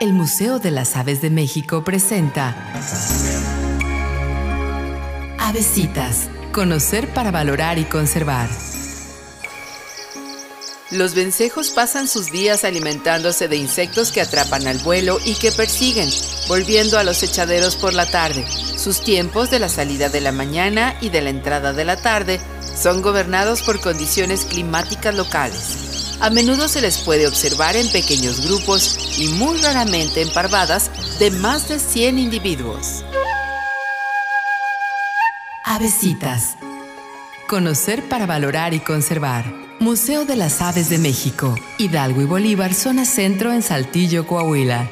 El Museo de las Aves de México presenta Avesitas, conocer para valorar y conservar. Los vencejos pasan sus días alimentándose de insectos que atrapan al vuelo y que persiguen, volviendo a los echaderos por la tarde. Sus tiempos de la salida de la mañana y de la entrada de la tarde son gobernados por condiciones climáticas locales. A menudo se les puede observar en pequeños grupos y muy raramente en parvadas de más de 100 individuos. Avesitas. Conocer para valorar y conservar. Museo de las Aves de México, Hidalgo y Bolívar, zona centro en Saltillo, Coahuila.